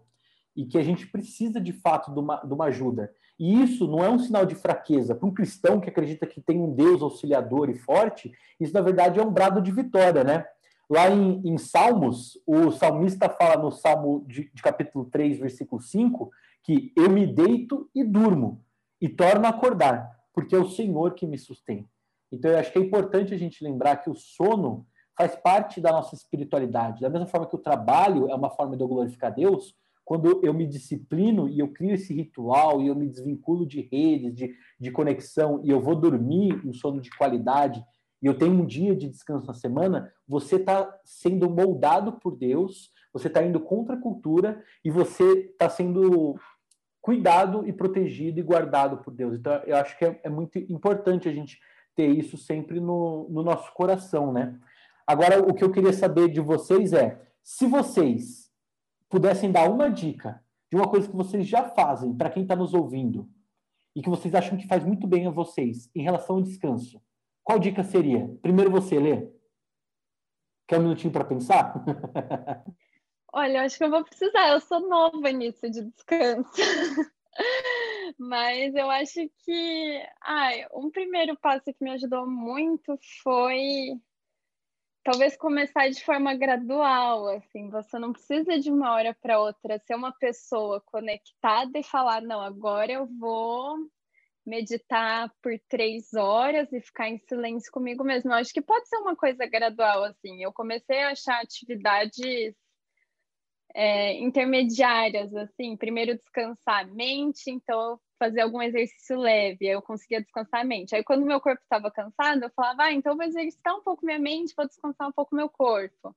e que a gente precisa de fato de uma, de uma ajuda. E isso não é um sinal de fraqueza. Para um cristão que acredita que tem um Deus auxiliador e forte, isso na verdade é um brado de vitória, né? Lá em, em Salmos, o salmista fala no Salmo de, de capítulo 3, versículo 5, que eu me deito e durmo e torno a acordar, porque é o Senhor que me sustém. Então, eu acho que é importante a gente lembrar que o sono faz parte da nossa espiritualidade. Da mesma forma que o trabalho é uma forma de eu glorificar Deus, quando eu me disciplino e eu crio esse ritual e eu me desvinculo de redes, de, de conexão, e eu vou dormir um sono de qualidade, e eu tenho um dia de descanso na semana, você está sendo moldado por Deus, você está indo contra a cultura e você está sendo cuidado e protegido e guardado por Deus. Então, eu acho que é, é muito importante a gente ter isso sempre no, no nosso coração, né? Agora, o que eu queria saber de vocês é, se vocês pudessem dar uma dica de uma coisa que vocês já fazem para quem está nos ouvindo e que vocês acham que faz muito bem a vocês em relação ao descanso, qual dica seria? Primeiro você, Lê. Quer um minutinho para pensar? Olha, acho que eu vou precisar. Eu sou nova nisso de descanso. Mas eu acho que ai, um primeiro passo que me ajudou muito foi talvez começar de forma gradual, assim, você não precisa de uma hora para outra ser uma pessoa conectada e falar, não, agora eu vou meditar por três horas e ficar em silêncio comigo mesmo. Eu acho que pode ser uma coisa gradual, assim. Eu comecei a achar atividades é, intermediárias, assim, primeiro descansar a mente, então fazer algum exercício leve, eu conseguia descansar a mente. Aí quando meu corpo estava cansado, eu falava, ah, então vou exercitar um pouco minha mente, vou descansar um pouco meu corpo.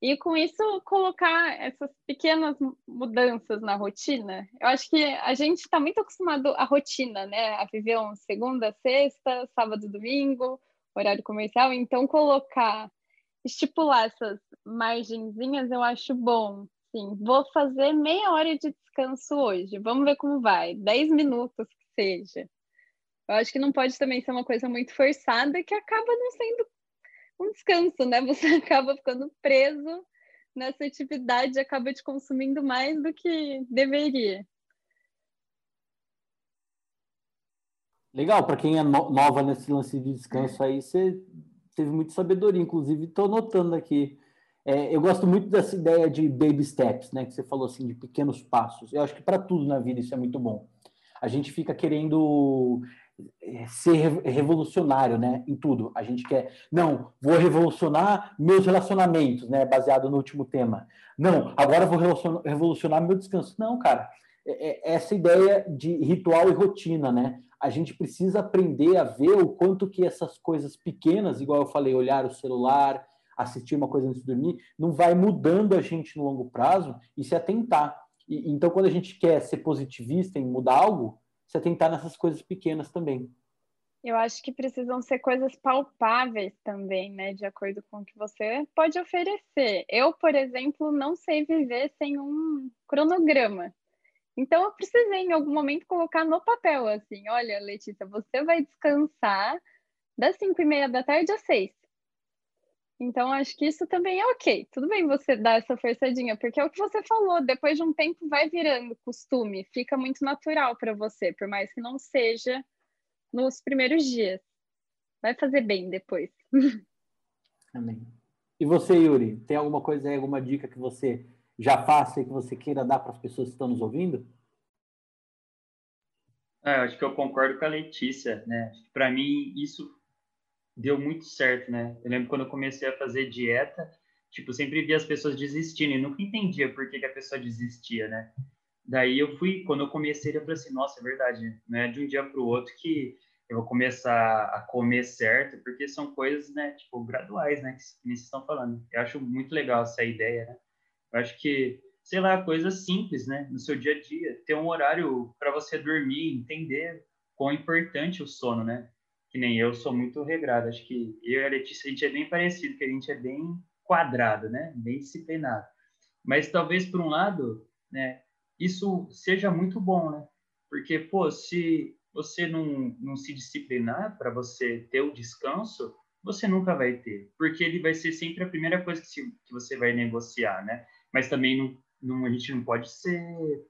E com isso, colocar essas pequenas mudanças na rotina. Eu acho que a gente está muito acostumado à rotina, né? A viver um segunda, sexta, sábado, domingo, horário comercial. Então, colocar, estipular essas margenzinhas, eu acho bom. Sim, vou fazer meia hora de descanso hoje. Vamos ver como vai. Dez minutos que seja. Eu acho que não pode também ser uma coisa muito forçada que acaba não sendo um descanso, né? Você acaba ficando preso nessa atividade, acaba te consumindo mais do que deveria. Legal, para quem é no nova nesse lance de descanso aí, você teve muita sabedoria, inclusive estou notando aqui. É, eu gosto muito dessa ideia de baby steps, né? Que você falou assim, de pequenos passos. Eu acho que para tudo na vida isso é muito bom. A gente fica querendo é, ser revolucionário, né, em tudo. A gente quer, não, vou revolucionar meus relacionamentos, né, baseado no último tema. Não, agora vou revolucionar meu descanso. Não, cara, essa ideia de ritual e rotina, né? A gente precisa aprender a ver o quanto que essas coisas pequenas, igual eu falei, olhar o celular, assistir uma coisa antes de dormir, não vai mudando a gente no longo prazo e se atentar. E, então, quando a gente quer ser positivista em mudar algo, se atentar nessas coisas pequenas também. Eu acho que precisam ser coisas palpáveis também, né? De acordo com o que você pode oferecer. Eu, por exemplo, não sei viver sem um cronograma. Então, eu precisei, em algum momento, colocar no papel, assim, olha, Letícia, você vai descansar das cinco e meia da tarde às seis. Então, acho que isso também é ok. Tudo bem você dar essa forçadinha, porque é o que você falou, depois de um tempo vai virando costume, fica muito natural para você, por mais que não seja nos primeiros dias. Vai fazer bem depois. Amém. E você, Yuri, tem alguma coisa aí, alguma dica que você já faça e que você queira dar para as pessoas que estão nos ouvindo? É, acho que eu concordo com a Letícia, né? Para mim, isso deu muito certo, né? Eu lembro quando eu comecei a fazer dieta, tipo, sempre via as pessoas desistindo e nunca entendia por que, que a pessoa desistia, né? Daí eu fui, quando eu comecei, eu falei assim, nossa, é verdade, não é de um dia para o outro que eu vou começar a comer certo, porque são coisas, né, tipo, graduais, né, que vocês estão falando. Eu acho muito legal essa ideia, né? Eu acho que, sei lá, coisas simples, né, no seu dia a dia, ter um horário para você dormir, entender quão importante o sono, né? que nem eu sou muito regrado. Acho que eu e a Letícia, a gente é bem parecido, que a gente é bem quadrado, né? Bem disciplinado. Mas talvez, por um lado, né, isso seja muito bom, né? Porque, pô, se você não, não se disciplinar para você ter o descanso, você nunca vai ter. Porque ele vai ser sempre a primeira coisa que, se, que você vai negociar, né? Mas também não, não, a gente não pode ser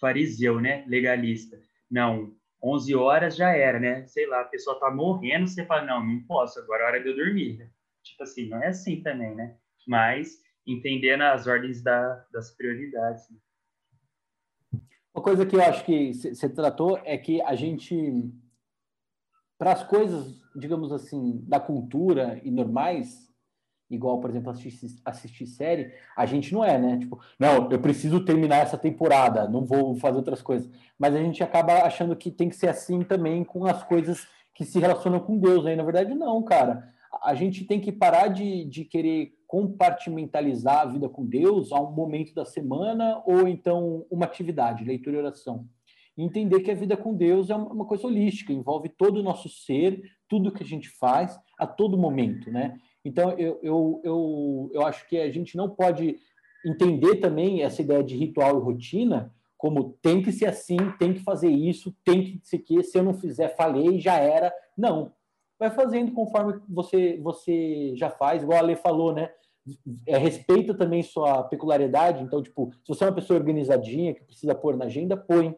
fariseu, né? Legalista. Não, 11 horas já era, né? Sei lá, a pessoa tá morrendo, você fala, não, não posso, agora é hora de eu dormir. Né? Tipo assim, não é assim também, né? Mas entendendo as ordens da, das prioridades. Né? Uma coisa que eu acho que você tratou é que a gente, para as coisas, digamos assim, da cultura e normais, igual, por exemplo, assistir, assistir série, a gente não é, né? Tipo, não, eu preciso terminar essa temporada, não vou fazer outras coisas. Mas a gente acaba achando que tem que ser assim também com as coisas que se relacionam com Deus. Aí, na verdade, não, cara. A gente tem que parar de, de querer compartimentalizar a vida com Deus a um momento da semana ou então uma atividade, leitura e oração. E entender que a vida com Deus é uma coisa holística, envolve todo o nosso ser, tudo que a gente faz a todo momento, né? Então, eu, eu, eu, eu acho que a gente não pode entender também essa ideia de ritual e rotina como tem que ser assim, tem que fazer isso, tem que ser que se eu não fizer, falei, já era. Não. Vai fazendo conforme você você já faz, igual a Lê falou, né? É, respeita também sua peculiaridade. Então, tipo, se você é uma pessoa organizadinha que precisa pôr na agenda, põe.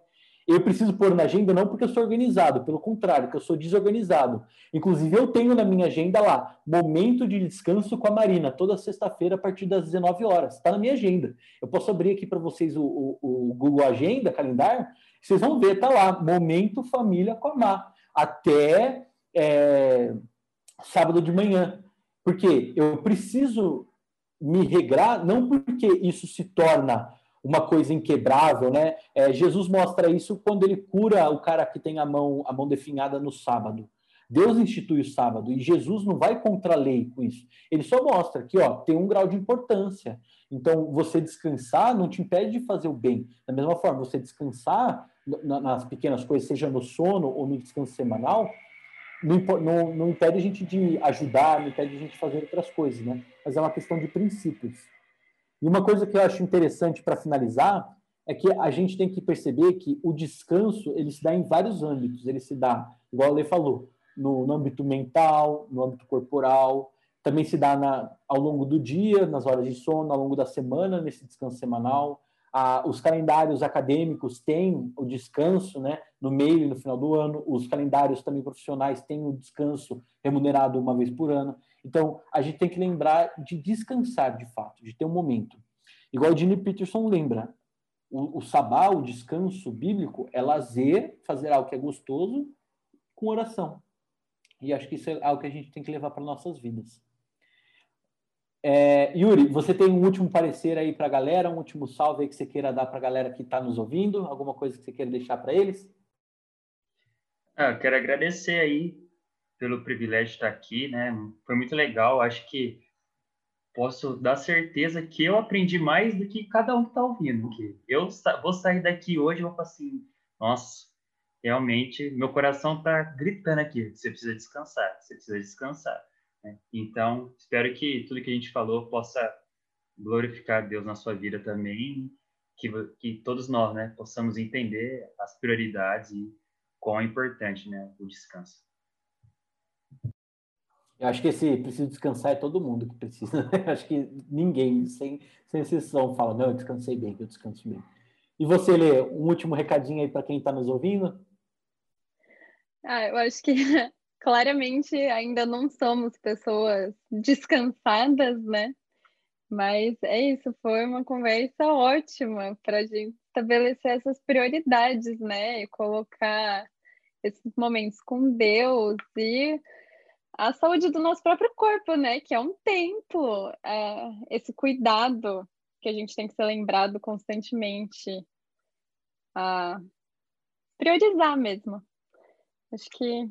Eu preciso pôr na agenda não porque eu sou organizado, pelo contrário, porque eu sou desorganizado. Inclusive, eu tenho na minha agenda lá, momento de descanso com a Marina, toda sexta-feira a partir das 19 horas. Está na minha agenda. Eu posso abrir aqui para vocês o, o, o, Google Agenda, calendário, vocês vão ver, tá lá, momento família com a Mar, até é, sábado de manhã. Porque eu preciso me regrar, não porque isso se torna uma coisa inquebrável, né? É, Jesus mostra isso quando ele cura o cara que tem a mão, a mão definhada no sábado. Deus institui o sábado e Jesus não vai contra a lei com isso. Ele só mostra que ó, tem um grau de importância. Então, você descansar não te impede de fazer o bem. Da mesma forma, você descansar nas pequenas coisas, seja no sono ou no descanso semanal, não, não, impede a gente de ajudar, não impede a gente de fazer outras coisas, né? Mas é uma questão de princípios. E uma coisa que eu acho interessante para finalizar é que a gente tem que perceber que o descanso ele se dá em vários âmbitos. Ele se dá, igual a Lê falou, no, no âmbito mental, no âmbito corporal, também se dá na, ao longo do dia, nas horas de sono, ao longo da semana, nesse descanso semanal. Os calendários acadêmicos têm o descanso né, no meio e no final do ano, os calendários também profissionais têm o descanso remunerado uma vez por ano. Então, a gente tem que lembrar de descansar de fato, de ter um momento. Igual o Jimmy Peterson lembra, o, o sabá, o descanso bíblico, é lazer, fazer algo que é gostoso com oração. E acho que isso é algo que a gente tem que levar para nossas vidas. É, Yuri, você tem um último parecer aí para a galera, um último salve aí que você queira dar para a galera que está nos ouvindo? Alguma coisa que você queira deixar para eles? Ah, quero agradecer aí pelo privilégio de estar aqui, né? Foi muito legal. Acho que posso dar certeza que eu aprendi mais do que cada um que está ouvindo. Que eu vou sair daqui hoje e vou falar assim, nossa, realmente meu coração está gritando aqui. Você precisa descansar, você precisa descansar. Né? Então, espero que tudo que a gente falou possa glorificar Deus na sua vida também, que, que todos nós né, possamos entender as prioridades e quão é importante né, o descanso. Eu acho que esse preciso descansar é todo mundo que precisa. Né? acho que ninguém, sem, sem exceção, fala, não, eu descansei bem, eu descanso bem. E você, Lê, um último recadinho aí para quem está nos ouvindo? Ah, eu acho que claramente ainda não somos pessoas descansadas, né? Mas é isso, foi uma conversa ótima para a gente estabelecer essas prioridades, né? E colocar esses momentos com Deus e a saúde do nosso próprio corpo, né? Que é um templo, é, esse cuidado que a gente tem que ser lembrado constantemente, priorizar mesmo. Acho que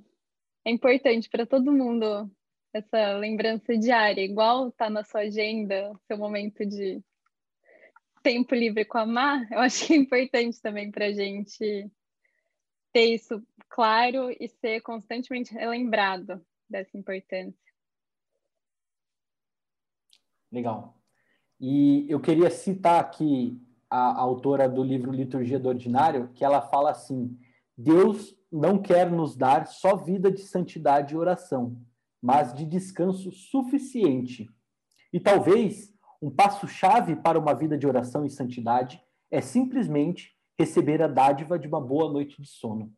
é importante para todo mundo essa lembrança diária, igual tá na sua agenda, seu momento de tempo livre com a Mar, eu acho que é importante também para a gente ter isso claro e ser constantemente relembrado dessa importância. Legal. E eu queria citar aqui a, autora do livro Liturgia do Ordinário, que ela fala assim: Deus não quer nos dar só vida de santidade e oração, mas de descanso suficiente. E talvez um passo-chave para uma vida de oração e santidade é simplesmente receber a dádiva de uma boa noite de sono.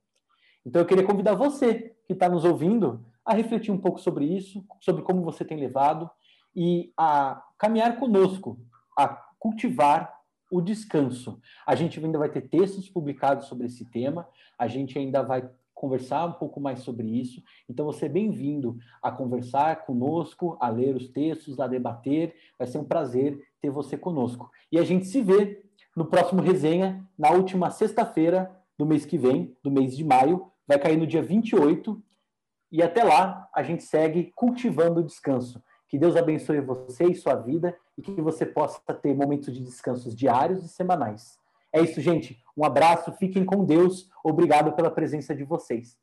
Então eu queria convidar você que está nos ouvindo a refletir um pouco sobre isso, sobre como você tem levado e a caminhar conosco, a cultivar o descanso. A gente ainda vai ter textos publicados sobre esse tema, a gente ainda vai conversar um pouco mais sobre isso. Então, você é bem-vindo a conversar conosco, a ler os textos, a debater. Vai ser um prazer ter você conosco. E a gente se vê no próximo resenha, na última sexta-feira do mês que vem, do mês de maio. Vai cair no dia 28. E até lá, a gente segue cultivando o descanso. Que Deus abençoe você e sua vida e que você possa ter momentos de descansos diários e semanais. É isso, gente. Um abraço, fiquem com Deus. Obrigado pela presença de vocês.